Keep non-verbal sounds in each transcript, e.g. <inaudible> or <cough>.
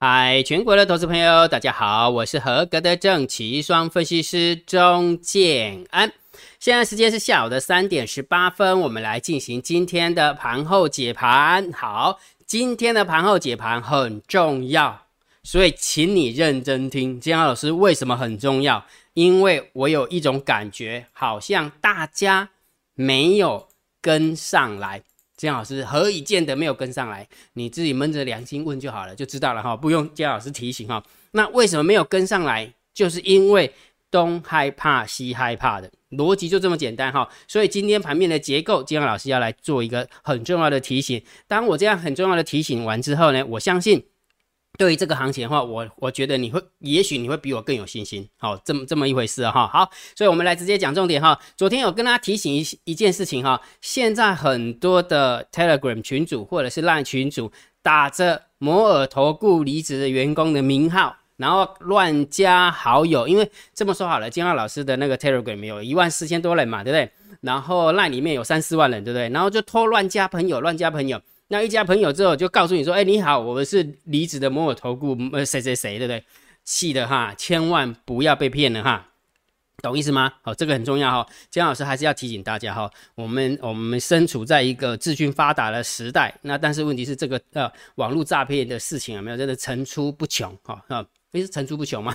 嗨，全国的投资朋友，大家好，我是合格的正奇双分析师钟建安。现在时间是下午的三点十八分，我们来进行今天的盘后解盘。好，今天的盘后解盘很重要，所以请你认真听。建安老师为什么很重要？因为我有一种感觉，好像大家没有跟上来。姜老师何以见得没有跟上来？你自己闷着良心问就好了，就知道了哈，不用姜老师提醒哈。那为什么没有跟上来？就是因为东害怕西害怕的逻辑就这么简单哈。所以今天盘面的结构，姜老师要来做一个很重要的提醒。当我这样很重要的提醒完之后呢，我相信。对于这个行情的话，我我觉得你会，也许你会比我更有信心。好，这么这么一回事哈。好，所以我们来直接讲重点哈。昨天有跟大家提醒一一件事情哈，现在很多的 Telegram 群主或者是烂群主打着摩尔投顾离职的员工的名号，然后乱加好友。因为这么说好了，金浩老师的那个 Telegram 有一万四千多人嘛，对不对？然后烂里面有三四万人，对不对？然后就偷乱加朋友，乱加朋友。那一加朋友之后，就告诉你说：“哎，你好，我们是离职的摩尔投顾，呃，谁谁谁，对不对？气的哈，千万不要被骗了哈，懂意思吗？好，这个很重要哈。江老师还是要提醒大家哈，我们我们身处在一个资讯发达的时代，那但是问题是这个呃网络诈骗的事情有没有真的层出不穷哈？啊，不是层出不穷吗？”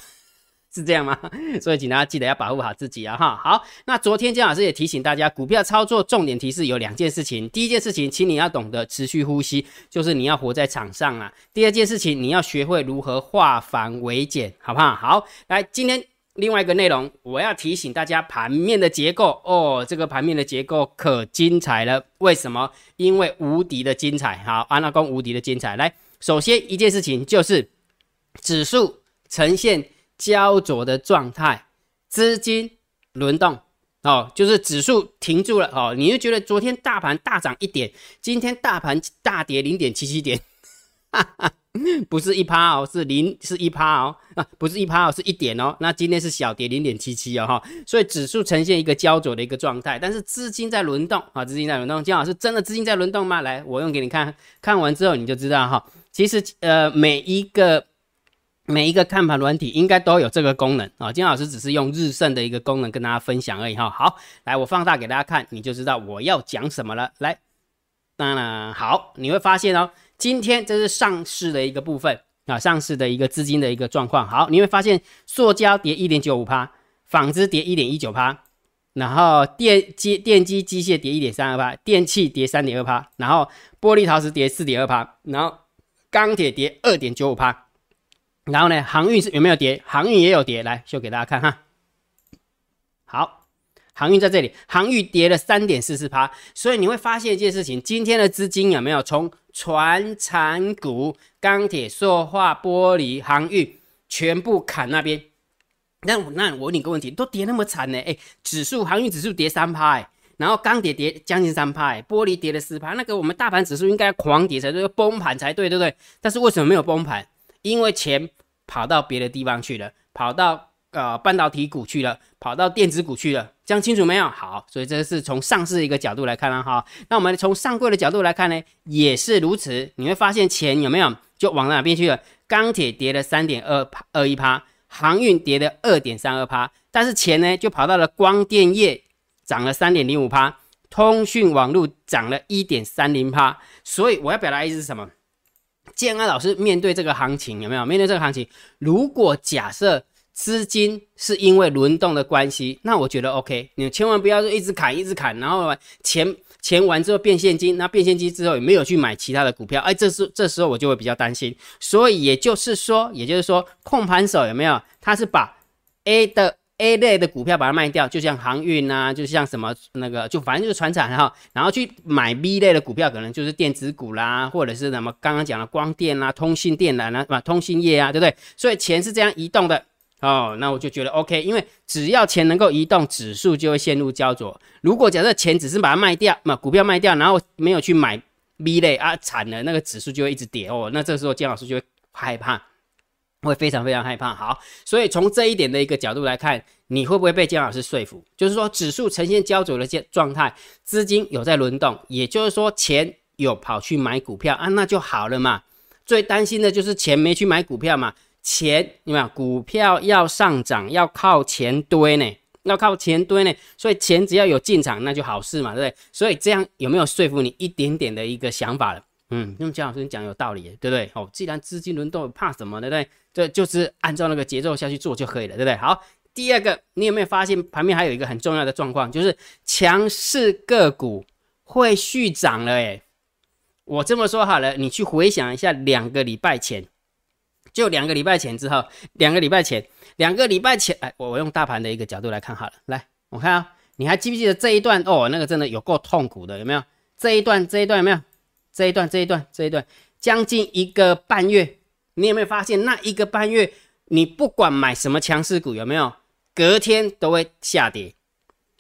是这样吗？<laughs> 所以请大家记得要保护好自己啊！哈，好，那昨天姜老师也提醒大家，股票操作重点提示有两件事情。第一件事情，请你要懂得持续呼吸，就是你要活在场上啊。第二件事情，你要学会如何化繁为简，好不好？好，来，今天另外一个内容，我要提醒大家盘面的结构哦，这个盘面的结构可精彩了。为什么？因为无敌的精彩。好，安拉公无敌的精彩。来，首先一件事情就是指数呈现。焦灼的状态，资金轮动哦，就是指数停住了哦，你就觉得昨天大盘大涨一点，今天大盘大跌零点七七点，哈哈，不是一趴哦，是零是一趴哦，啊，不是一趴哦，是一点哦，那今天是小跌零点七七哦哈，所以指数呈现一个焦灼的一个状态，但是资金在轮动啊，资金在轮动，金老师真的资金在轮动吗？来，我用给你看看完之后你就知道哈，其实呃每一个。每一个看盘软体应该都有这个功能啊，金老师只是用日盛的一个功能跟大家分享而已哈。好，来我放大给大家看，你就知道我要讲什么了。来，当然好，你会发现哦，今天这是上市的一个部分啊，上市的一个资金的一个状况。好，你会发现塑胶跌一点九五趴，纺织跌一点一九趴，然后电机电机机械跌一点三二趴，电器跌三点二趴，然后玻璃陶瓷跌四点二趴，然后钢铁跌二点九五趴。然后呢，航运是有没有跌？航运也有跌，来秀给大家看哈。好，航运在这里，航运跌了三点四四趴，所以你会发现一件事情，今天的资金有没有从船产股、钢铁、塑化、玻璃、航运全部砍那边？那那我问你个问题，都跌那么惨呢？哎，指数航运指数跌三趴，然后钢铁跌将近三趴，玻璃跌了四趴，那个我们大盘指数应该狂跌才对，崩盘才对，对不对？但是为什么没有崩盘？因为钱跑到别的地方去了，跑到呃半导体股去了，跑到电子股去了，讲清楚没有？好，所以这是从上市一个角度来看了哈。那我们从上柜的角度来看呢，也是如此。你会发现钱有没有就往哪边去了？钢铁跌了三点二二一趴，航运跌了二点三二趴，但是钱呢就跑到了光电业，涨了三点零五趴，通讯网络涨了一点三零趴。所以我要表达意思是什么？建安老师面对这个行情有没有？面对这个行情，如果假设资金是因为轮动的关系，那我觉得 OK。你千万不要说一直砍，一直砍，然后钱钱完之后变现金，那变现金之后也没有去买其他的股票，哎，这时这时候我就会比较担心。所以也就是说，也就是说，控盘手有没有？他是把 A 的。A 类的股票把它卖掉，就像航运啊，就像什么那个，就反正就是船产哈，然后去买 B 类的股票，可能就是电子股啦，或者是什么刚刚讲的光电啦、通信电缆啦，啊，通信业啊，对不对？所以钱是这样移动的哦，那我就觉得 OK，因为只要钱能够移动，指数就会陷入焦灼。如果假设钱只是把它卖掉，嘛，股票卖掉，然后没有去买 B 类啊，惨了，那个指数就会一直跌哦，那这时候姜老师就会害怕。会非常非常害怕。好，所以从这一点的一个角度来看，你会不会被姜老师说服？就是说，指数呈现焦灼的状状态，资金有在轮动，也就是说，钱有跑去买股票啊，那就好了嘛。最担心的就是钱没去买股票嘛。钱你没有？股票要上涨要靠钱堆呢，要靠钱堆呢。所以钱只要有进场，那就好事嘛，对不对？所以这样有没有说服你一点点的一个想法了？嗯，用姜老师讲有道理，对不对？哦，既然资金轮动，怕什么，对不对？这就是按照那个节奏下去做就可以了，对不对？好，第二个，你有没有发现旁边还有一个很重要的状况，就是强势个股会续涨了？诶我这么说好了，你去回想一下，两个礼拜前，就两个礼拜前之后，两个礼拜前，两个礼拜前，哎，我我用大盘的一个角度来看好了，来，我看啊，你还记不记得这一段？哦，那个真的有够痛苦的，有没有？这一段，这一段有没有？这一段，这一段，这一段，将近一个半月，你有没有发现那一个半月，你不管买什么强势股，有没有隔天都会下跌？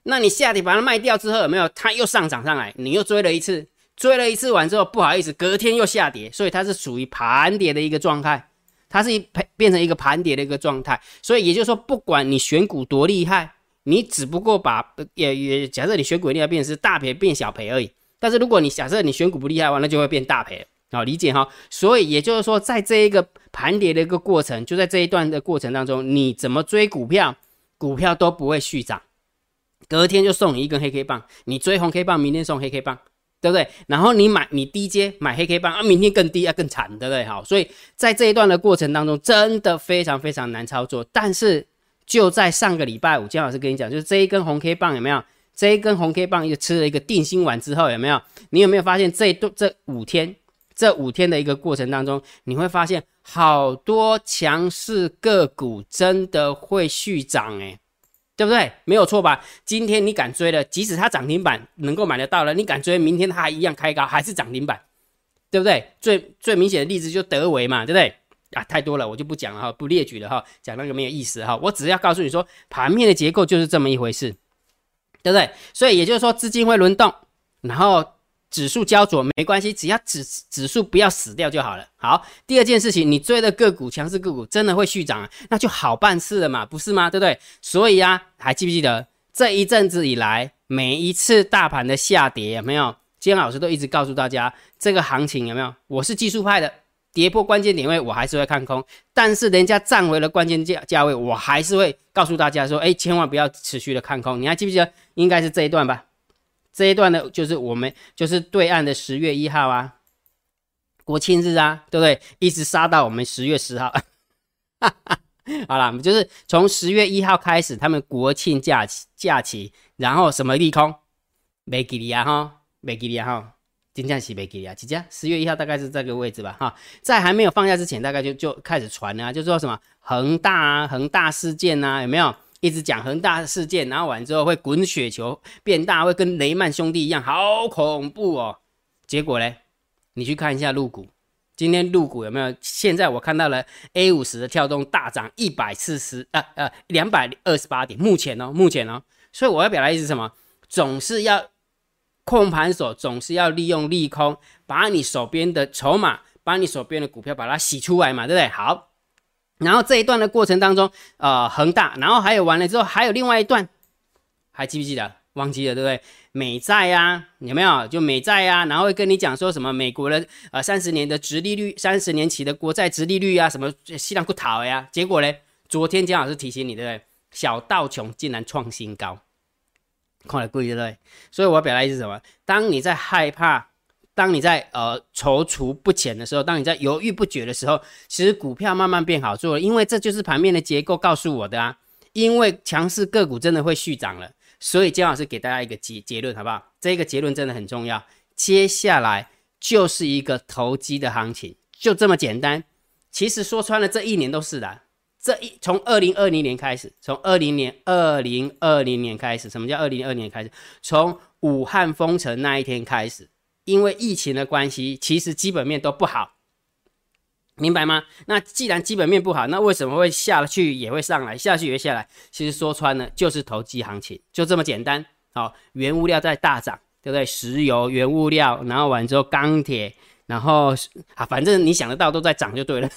那你下跌把它卖掉之后，有没有它又上涨上来？你又追了一次，追了一次完之后，不好意思，隔天又下跌，所以它是属于盘跌的一个状态，它是一变成一个盘跌的一个状态。所以也就是说，不管你选股多厉害，你只不过把也也假设你选股厉害，变成是大赔变小赔而已。但是如果你假设你选股不厉害的话，那就会变大赔，好理解哈。所以也就是说，在这一个盘跌的一个过程，就在这一段的过程当中，你怎么追股票，股票都不会续涨，隔天就送你一根黑 K 棒，你追红 K 棒，明天送黑 K 棒，对不对？然后你买你低阶买黑 K 棒啊，明天更低啊，更惨，对不对？好，所以在这一段的过程当中，真的非常非常难操作。但是就在上个礼拜五，姜老师跟你讲，就是这一根红 K 棒有没有？这一根红 K 棒又吃了一个定心丸之后，有没有？你有没有发现这段这五天这五天的一个过程当中，你会发现好多强势个股真的会续涨，诶，对不对？没有错吧？今天你敢追了，即使它涨停板能够买得到了，你敢追，明天它还一样开高，还是涨停板，对不对？最最明显的例子就德维嘛，对不对？啊，太多了，我就不讲了哈，不列举了哈，讲那个没有意思哈。我只要告诉你说，盘面的结构就是这么一回事。对不对？所以也就是说，资金会轮动，然后指数焦灼没关系，只要指指数不要死掉就好了。好，第二件事情，你追的个股强势个股真的会续涨，那就好办事了嘛，不是吗？对不对？所以啊，还记不记得这一阵子以来，每一次大盘的下跌有没有？今天老师都一直告诉大家，这个行情有没有？我是技术派的。跌破关键点位，我还是会看空，但是人家站回了关键价价位，我还是会告诉大家说，哎，千万不要持续的看空。你还记不记得？应该是这一段吧？这一段呢，就是我们就是对岸的十月一号啊，国庆日啊，对不对？一直杀到我们十月十号。哈 <laughs> 哈好了，就是从十月一号开始，他们国庆假期假期，然后什么利空？没给你啊哈，没给你啊哈。金价起没给啊？几家？十月一号大概是这个位置吧，哈，在还没有放假之前，大概就就开始传啊，就说什么恒大啊，恒大事件啊，有没有？一直讲恒大事件，然后完之后会滚雪球变大，会跟雷曼兄弟一样，好恐怖哦。结果嘞，你去看一下入股，今天入股有没有？现在我看到了 A 五十的跳动大涨一百四十啊呃两百二十八点，目前哦，目前哦，所以我要表达意思什么？总是要。控盘手总是要利用利空，把你手边的筹码，把你手边的股票把它洗出来嘛，对不对？好，然后这一段的过程当中，呃，恒大，然后还有完了之后，还有另外一段，还记不记得？忘记了，对不对？美债呀，有没有？就美债呀，然后会跟你讲说什么美国的呃三十年的直利率，三十年期的国债直利率啊，什么西兰不逃呀？结果呢？昨天姜老师提醒你，对不对？小道琼竟然创新高。看来贵对不对？所以我表达意思是什么？当你在害怕，当你在呃踌躇不前的时候，当你在犹豫不决的时候，其实股票慢慢变好做了，因为这就是盘面的结构告诉我的啊。因为强势个股真的会续涨了，所以姜老师给大家一个结结论，好不好？这个结论真的很重要。接下来就是一个投机的行情，就这么简单。其实说穿了，这一年都是的。这一从二零二零年开始，从二零年二零二零年开始，什么叫二零二零年开始？从武汉封城那一天开始，因为疫情的关系，其实基本面都不好，明白吗？那既然基本面不好，那为什么会下去也会上来，下去也会下来？其实说穿了就是投机行情，就这么简单。好，原物料在大涨，对不对？石油、原物料，然后完之后钢铁，然后啊，反正你想得到都在涨就对了。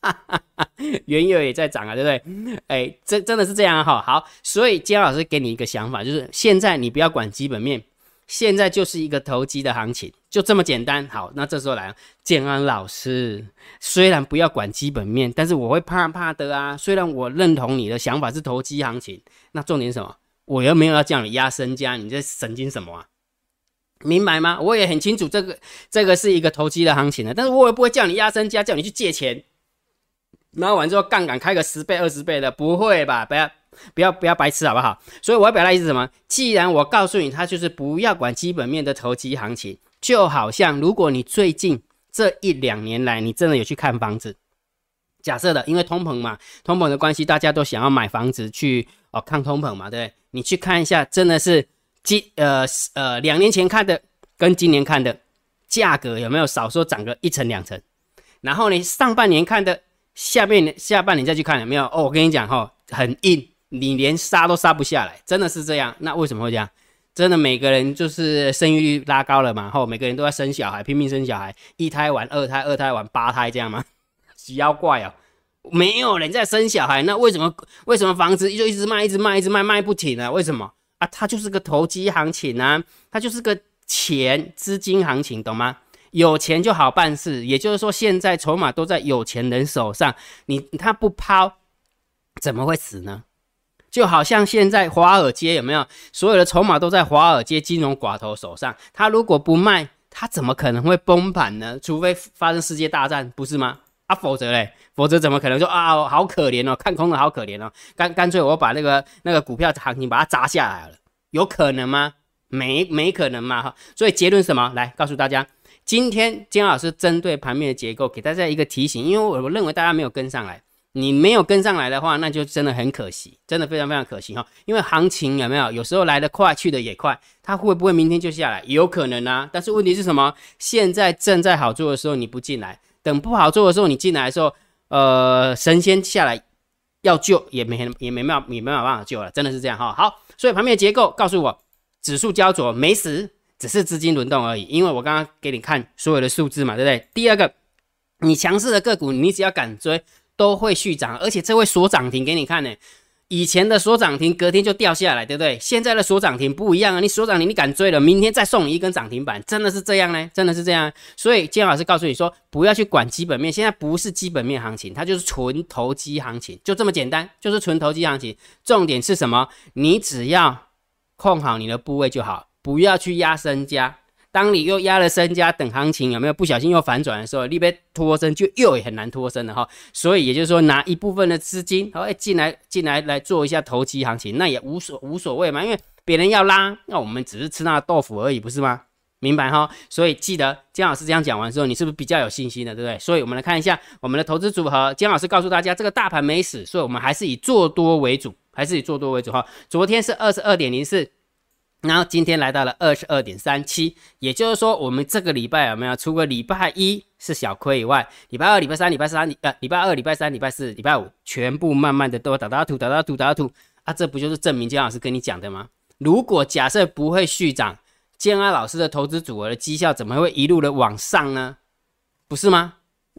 哈哈哈，原油也在涨啊，对不对？哎，这真的是这样哈。好，所以姜老师给你一个想法，就是现在你不要管基本面，现在就是一个投机的行情，就这么简单。好，那这时候来，建安老师，虽然不要管基本面，但是我会怕怕的啊。虽然我认同你的想法是投机行情，那重点什么？我又没有要叫你压身家，你这神经什么啊？明白吗？我也很清楚，这个这个是一个投机的行情的，但是我也不会叫你压身家，叫你去借钱，然后完之后杠杆开个十倍、二十倍的，不会吧？不要不要不要白痴好不好？所以我要表达意思什么？既然我告诉你，它就是不要管基本面的投机行情，就好像如果你最近这一两年来，你真的有去看房子，假设的，因为通膨嘛，通膨的关系，大家都想要买房子去哦抗通膨嘛，对不对？你去看一下，真的是。今呃呃两年前看的跟今年看的价格有没有少说涨个一层两层？然后你上半年看的，下面下半年再去看有没有？哦，我跟你讲哈，很硬，你连杀都杀不下来，真的是这样。那为什么会这样？真的每个人就是生育率拉高了嘛，后每个人都在生小孩，拼命生小孩，一胎完二胎，二胎完八胎这样吗？妖怪哦，没有人在生小孩，那为什么为什么房子就一直卖，一直卖，一直卖，卖不停呢？为什么？啊，它就是个投机行情啊，它就是个钱资金行情，懂吗？有钱就好办事，也就是说，现在筹码都在有钱人手上，你他不抛，怎么会死呢？就好像现在华尔街有没有所有的筹码都在华尔街金融寡头手上，他如果不卖，他怎么可能会崩盘呢？除非发生世界大战，不是吗？啊，否则嘞，否则怎么可能说啊，好可怜哦，看空的好可怜哦，干干脆我把那个那个股票行情把它砸下来了，有可能吗？没没可能嘛哈。所以结论什么？来告诉大家，今天金老师针对盘面的结构给大家一个提醒，因为我我认为大家没有跟上来，你没有跟上来的话，那就真的很可惜，真的非常非常可惜哈。因为行情有没有有时候来得快，去的也快，它会不会明天就下来？有可能啊。但是问题是什么？现在正在好做的时候，你不进来。等不好做的时候，你进来的时候，呃，神仙下来要救也没也没办也没办法救了，真的是这样哈。好，所以盘面结构告诉我，指数焦灼没死，只是资金轮动而已。因为我刚刚给你看所有的数字嘛，对不对？第二个，你强势的个股，你只要敢追，都会续涨，而且这会锁涨停给你看呢。以前的锁涨停，隔天就掉下来，对不对？现在的锁涨停不一样啊！你锁涨停，你敢追了，明天再送你一根涨停板，真的是这样呢？真的是这样。所以金老师告诉你说，不要去管基本面，现在不是基本面行情，它就是纯投机行情，就这么简单，就是纯投机行情。重点是什么？你只要控好你的部位就好，不要去压身家。当你又压了身家等行情有没有不小心又反转的时候，你被脱身就又很难脱身了哈。所以也就是说，拿一部分的资金，然后进来进来来做一下投机行情，那也无所无所谓嘛，因为别人要拉，那我们只是吃那豆腐而已，不是吗？明白哈？所以记得姜老师这样讲完之后，你是不是比较有信心的，对不对？所以我们来看一下我们的投资组合。姜老师告诉大家，这个大盘没死，所以我们还是以做多为主，还是以做多为主哈。昨天是二十二点零四。然后今天来到了二十二点三七，也就是说，我们这个礼拜有没有除了礼拜一是小亏以外，礼拜二、礼拜三、礼拜三、呃，礼拜二、礼拜三、礼拜四、礼拜五，全部慢慢的都打打土、打打土、打打土啊，这不就是证明姜老师跟你讲的吗？如果假设不会续涨，建安老师的投资组合的绩效怎么会一路的往上呢？不是吗？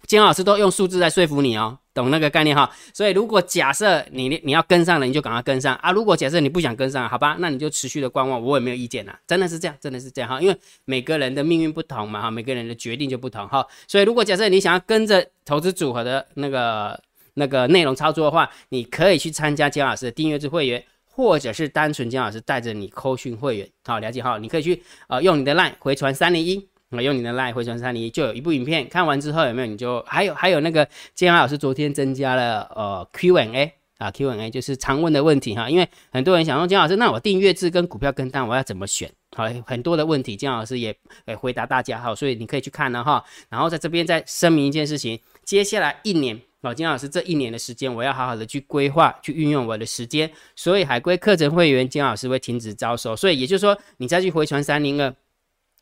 金老师都用数字在说服你哦，懂那个概念哈。所以如果假设你你要跟上了，你就赶快跟上啊。如果假设你不想跟上，好吧，那你就持续的观望，我也没有意见呐。真的是这样，真的是这样哈。因为每个人的命运不同嘛哈，每个人的决定就不同哈。所以如果假设你想要跟着投资组合的那个那个内容操作的话，你可以去参加姜老师的订阅制会员，或者是单纯姜老师带着你扣讯会员，好了解哈。你可以去呃用你的 line 回传三零一。我用你的 line 回传三零一就有一部影片，看完之后有没有？你就还有还有那个建安老师昨天增加了呃 Q&A 啊 Q&A 就是常问的问题哈，因为很多人想问建老师，那我订阅制跟股票跟单我要怎么选？好，很多的问题建老师也诶回答大家哈，所以你可以去看了哈。然后在这边再声明一件事情，接下来一年老金老师这一年的时间，我要好好的去规划去运用我的时间，所以海归课程会员金老师会停止招收，所以也就是说你再去回传三零二。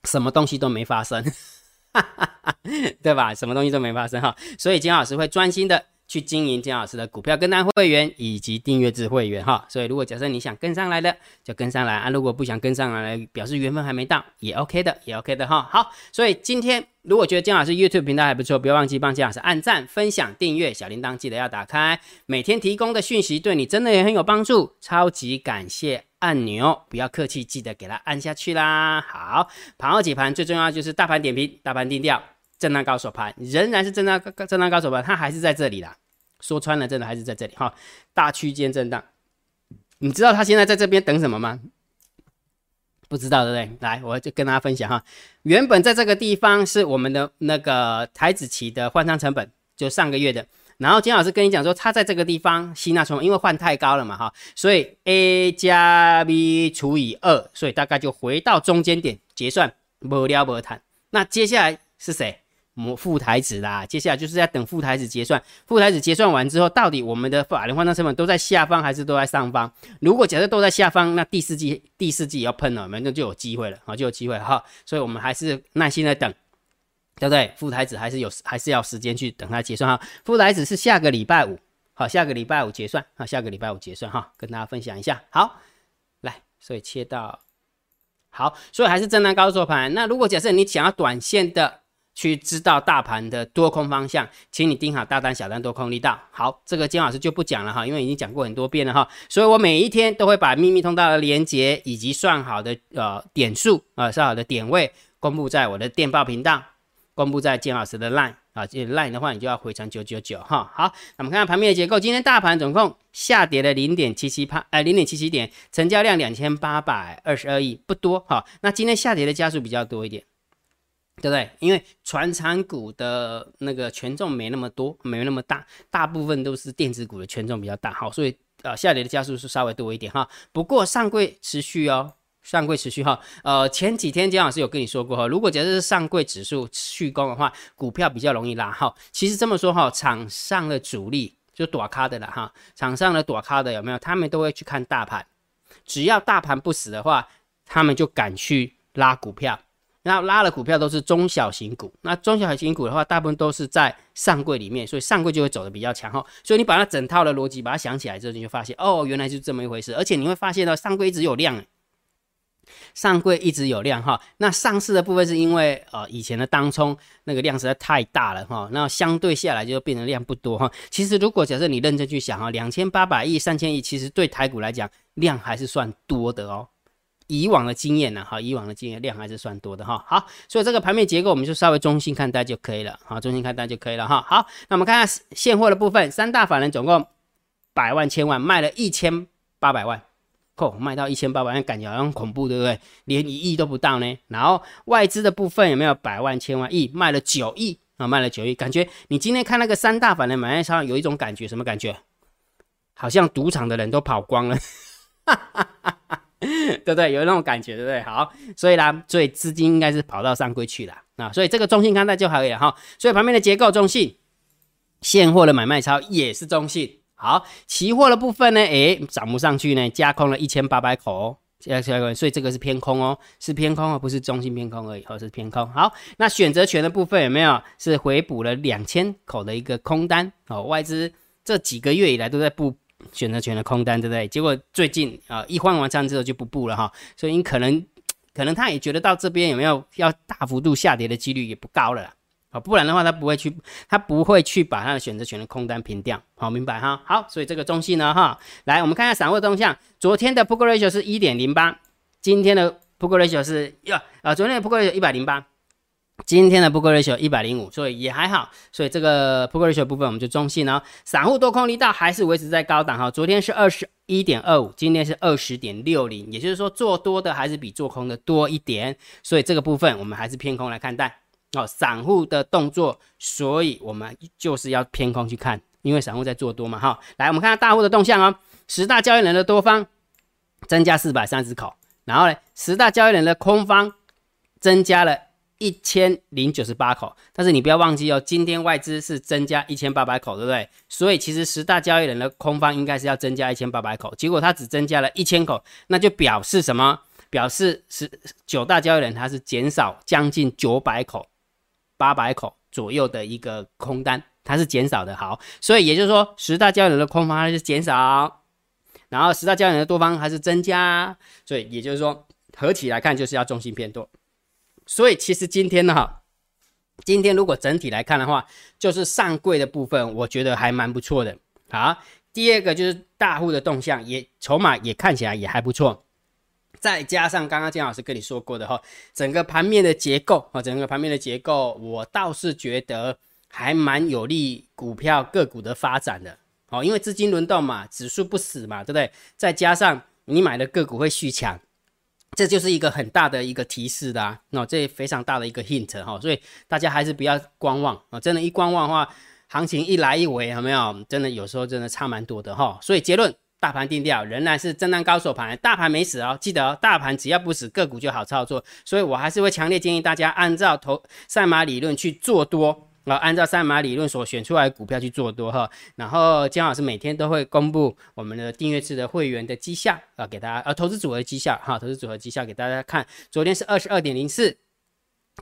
什么东西都没发生，<laughs> 对吧？什么东西都没发生哈，所以金老师会专心的去经营金老师的股票跟单会员以及订阅制会员哈。所以如果假设你想跟上来的，就跟上来啊；如果不想跟上来，表示缘分还没到，也 OK 的，也 OK 的哈。好，所以今天如果觉得金老师 YouTube 频道还不错，不要忘记帮金老师按赞、分享、订阅，小铃铛记得要打开，每天提供的讯息对你真的也很有帮助，超级感谢。按钮，不要客气，记得给它按下去啦。好，盘后解盘最重要就是大盘点评，大盘定调，震荡高手盘仍然是震荡震荡高手盘，它还是在这里啦。说穿了，真的还是在这里哈，大区间震荡。你知道它现在在这边等什么吗？不知道对不对？来，我就跟大家分享哈，原本在这个地方是我们的那个台子期的换仓成本，就上个月的。然后金老师跟你讲说，他在这个地方吸纳成本，因为换太高了嘛哈，所以 A 加 B 除以二，所以大概就回到中间点结算，不聊不谈。那接下来是谁？模副台子啦，接下来就是在等副台子结算。副台子结算完之后，到底我们的法人换仓成本都在下方还是都在上方？如果假设都在下方，那第四季第四季要喷了，那就有机会了啊，就有机会哈。所以我们还是耐心的等，对不对？副台子还是有还是要时间去等它结算哈。副台子是下个礼拜五，好，下个礼拜五结算啊，下个礼拜五结算哈，跟大家分享一下。好，来，所以切到好，所以还是震荡高做盘。那如果假设你想要短线的。去知道大盘的多空方向，请你盯好大单、小单多空力道。好，这个金老师就不讲了哈，因为已经讲过很多遍了哈。所以我每一天都会把秘密通道的连接以及算好的呃点数啊，算好的点位公布在我的电报频道，公布在金老师的 line 啊，这 line 的话你就要回传九九九哈。好，那我们看看盘面的结构，今天大盘总共下跌了零点七七帕，哎，零点七七点，成交量两千八百二十二亿，不多哈。那今天下跌的加速比较多一点。对不对？因为船产股的那个权重没那么多，没那么大，大部分都是电子股的权重比较大，好，所以呃下跌的加速是稍微多一点哈。不过上柜持续哦，上柜持续哈。呃，前几天姜老师有跟你说过哈，如果假设是上柜指数续攻的话，股票比较容易拉哈。其实这么说哈，场上的主力就躲咖的了哈，场上的躲咖的有没有？他们都会去看大盘，只要大盘不死的话，他们就敢去拉股票。然后拉的股票都是中小型股，那中小型股的话，大部分都是在上柜里面，所以上柜就会走的比较强哈。所以你把它整套的逻辑把它想起来之后，你就发现哦，原来是这么一回事。而且你会发现到上柜一直有量，上柜一直有量哈。那上市的部分是因为呃以前的当冲那个量实在太大了哈，那相对下来就变成量不多哈。其实如果假设你认真去想哈，两千八百亿、三千亿，其实对台股来讲量还是算多的哦。以往的经验呢，哈，以往的经验量还是算多的哈。好，所以这个盘面结构我们就稍微中性看待就可以了，好，中性看待就可以了哈。好，那我们看下现货的部分，三大法人总共百万千万卖了一千八百万，嚯，卖到一千八百万，感觉好像恐怖，对不对？连一亿都不到呢。然后外资的部分有没有百万千万亿卖了九亿啊？卖了九亿，感觉你今天看那个三大法人买卖超有一种感觉，什么感觉？好像赌场的人都跑光了，<laughs> 对不对？有那种感觉，对不对？好，所以呢，所以资金应该是跑到上柜去了啊，所以这个中性看待就可以了哈。所以旁边的结构中性，现货的买卖超也是中性。好，期货的部分呢，诶，涨不上去呢，加空了一千八百口，加加所以这个是偏空哦，是偏空哦，不是中性偏空而已，哦，是偏空。好，那选择权的部分有没有是回补了两千口的一个空单？哦，外资这几个月以来都在布。选择权的空单，对不对？结果最近啊，一换完仓之后就不布了哈，所以你可能可能他也觉得到这边有没有要大幅度下跌的几率也不高了不然的话他不会去，他不会去把他的选择权的空单平掉，好明白哈？好，所以这个中性呢哈，来我们看一下散户的动向，昨天的 put ratio 是一点零八，今天的 put ratio 是呀啊，昨天的 put ratio 一百零八。今天的 p u ratio 一百零五，所以也还好，所以这个 p u ratio 部分我们就中性哦。散户多空力道还是维持在高档哈，昨天是二十一点二五，今天是二十点六零，也就是说做多的还是比做空的多一点，所以这个部分我们还是偏空来看待哦。散户的动作，所以我们就是要偏空去看，因为散户在做多嘛哈。来，我们看看大户的动向哦，十大交易人的多方增加四百三十口，然后呢，十大交易人的空方增加了。一千零九十八口，但是你不要忘记哦，今天外资是增加一千八百口，对不对？所以其实十大交易人的空方应该是要增加一千八百口，结果它只增加了一千口，那就表示什么？表示是九大交易人它是减少将近九百口、八百口左右的一个空单，它是减少的。好，所以也就是说十大交易的空方还是减少，然后十大交易的多方还是增加，所以也就是说合起来看就是要重心偏多。所以其实今天呢，哈，今天如果整体来看的话，就是上柜的部分，我觉得还蛮不错的。好，第二个就是大户的动向，也筹码也看起来也还不错。再加上刚刚姜老师跟你说过的哈，整个盘面的结构啊，整个盘面的结构，我倒是觉得还蛮有利股票个股的发展的。哦，因为资金轮动嘛，指数不死嘛，对不对？再加上你买的个股会续强，这就是一个很大的一个提示的啊。那这非常大的一个 hint 哈，所以大家还是不要观望啊。真的，一观望的话，行情一来一回，有没有？真的有时候真的差蛮多的哈。所以结论。大盘定调仍然是震荡高手盘，大盘没死哦，记得哦，大盘只要不死，个股就好操作。所以我还是会强烈建议大家按照投赛马理论去做多啊，按照赛马理论所选出来的股票去做多哈。然后姜老师每天都会公布我们的订阅制的会员的绩效啊，给大家呃投资组合绩效哈，投资组合绩效给大家看。昨天是二十二点零四，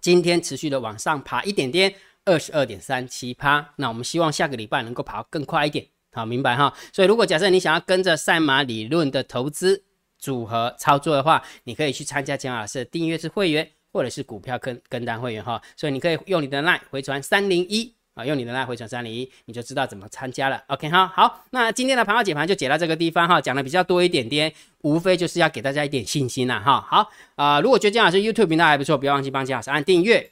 今天持续的往上爬一点点，二十二点三七趴。那我们希望下个礼拜能够跑更快一点。好，明白哈。所以，如果假设你想要跟着赛马理论的投资组合操作的话，你可以去参加姜老师的订阅制会员，或者是股票跟跟单会员哈。所以，你可以用你的 line 回传三零一啊，用你的 line 回传三零一，你就知道怎么参加了。OK 哈，好，那今天的盘号解盘就解到这个地方哈，讲的比较多一点点，无非就是要给大家一点信心了哈。好啊，如果觉得姜老师 YouTube 频道还不错，不要忘记帮姜老师按订阅。